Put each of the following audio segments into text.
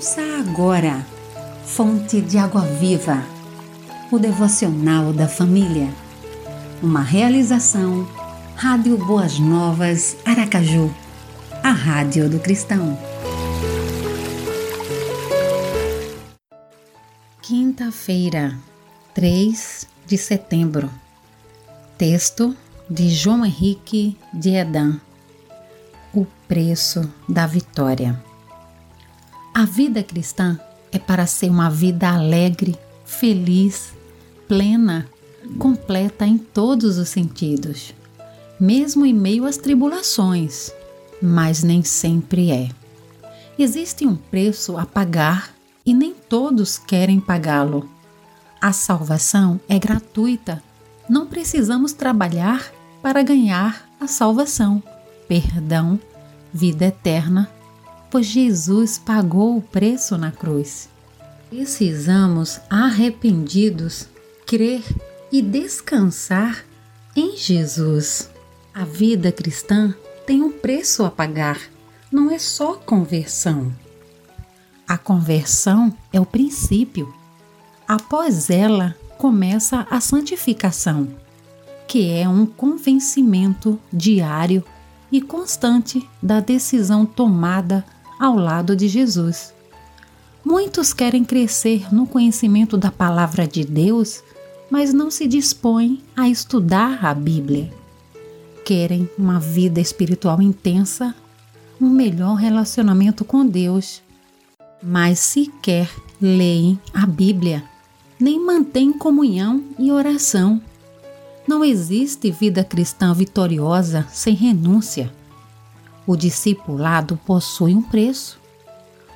Ouça agora, Fonte de Água Viva, o devocional da família. Uma realização, Rádio Boas Novas, Aracaju, a Rádio do Cristão. Quinta-feira, 3 de setembro. Texto de João Henrique de Edan. O preço da vitória. A vida cristã é para ser uma vida alegre, feliz, plena, completa em todos os sentidos, mesmo em meio às tribulações, mas nem sempre é. Existe um preço a pagar e nem todos querem pagá-lo. A salvação é gratuita. Não precisamos trabalhar para ganhar a salvação, perdão, vida eterna pois Jesus pagou o preço na cruz. Precisamos, arrependidos, crer e descansar em Jesus. A vida cristã tem um preço a pagar, não é só conversão. A conversão é o princípio. Após ela, começa a santificação, que é um convencimento diário e constante da decisão tomada ao lado de Jesus. Muitos querem crescer no conhecimento da palavra de Deus, mas não se dispõem a estudar a Bíblia. Querem uma vida espiritual intensa, um melhor relacionamento com Deus, mas sequer leem a Bíblia, nem mantêm comunhão e oração. Não existe vida cristã vitoriosa sem renúncia. O discipulado possui um preço.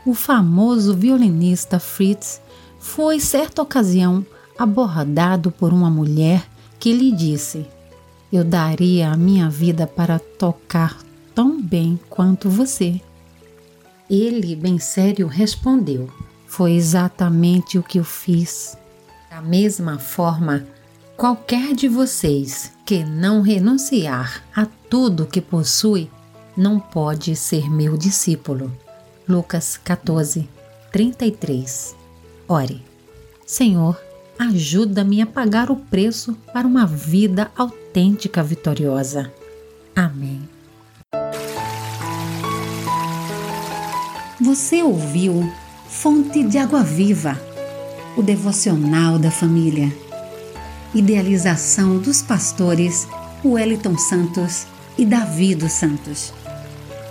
O famoso violinista Fritz foi, certa ocasião, abordado por uma mulher que lhe disse: Eu daria a minha vida para tocar tão bem quanto você. Ele, bem sério, respondeu: Foi exatamente o que eu fiz. Da mesma forma, qualquer de vocês que não renunciar a tudo que possui não pode ser meu discípulo. Lucas 14, 33. Ore, Senhor, ajuda-me a pagar o preço para uma vida autêntica vitoriosa. Amém. Você ouviu Fonte de Água Viva, o devocional da família. Idealização dos pastores Wellington Santos e Davi dos Santos.